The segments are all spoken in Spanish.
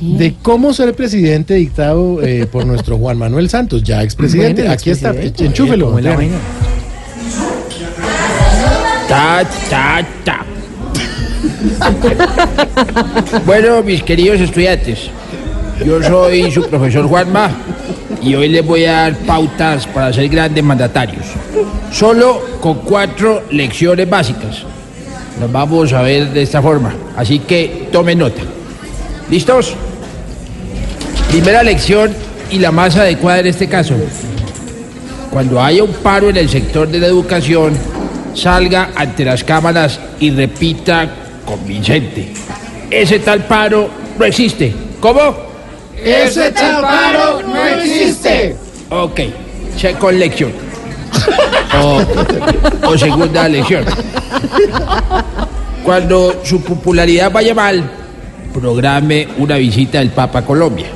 de cómo ser presidente dictado eh, por nuestro Juan Manuel Santos, ya expresidente. Bueno, Aquí está, enchúfelo. Ta, ta, ta. Bueno, mis queridos estudiantes, yo soy su profesor Juanma y hoy les voy a dar pautas para ser grandes mandatarios. Solo con cuatro lecciones básicas. Nos vamos a ver de esta forma, así que tomen nota. ¿Listos? Primera lección y la más adecuada en este caso. Cuando haya un paro en el sector de la educación, salga ante las cámaras y repita convincente. Ese tal paro no existe. ¿Cómo? Ese tal paro no existe. Ok, second lección. O, o segunda lección. Cuando su popularidad vaya mal, programe una visita del Papa a Colombia.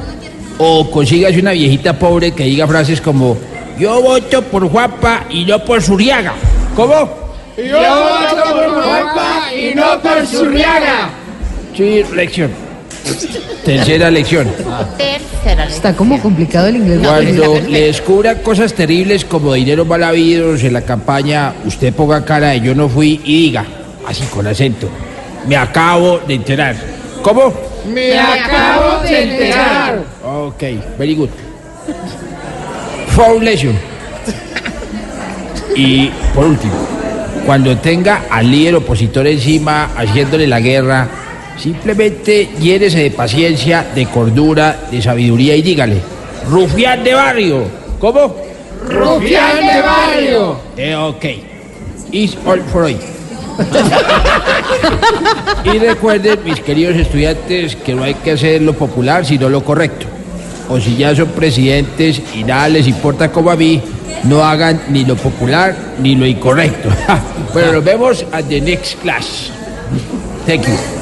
O consígase una viejita pobre que diga frases como yo voto por Juanpa y no por Suriaga. ¿Cómo? Yo voto por Juanpa y no por Zurriaga. Sí, lección. Tercera lección. Tercera lección. Está como complicado el inglés. Cuando le descubran cosas terribles como dinero mal habidos en la campaña, usted ponga cara de yo no fui y diga, así con acento, me acabo de enterar. ¿Cómo? Me acabo de enterar. Ok, very good. Lesson. Y por último, cuando tenga al líder opositor encima haciéndole la guerra, simplemente llénese de paciencia, de cordura, de sabiduría y dígale, rufián de barrio. ¿Cómo? Rufián de barrio. Eh, ok. Is all for hoy. y recuerden, mis queridos estudiantes, que no hay que hacer lo popular, sino lo correcto. O si ya son presidentes y nada les importa como a mí, no hagan ni lo popular ni lo incorrecto. bueno, nos vemos at the next class. Thank you.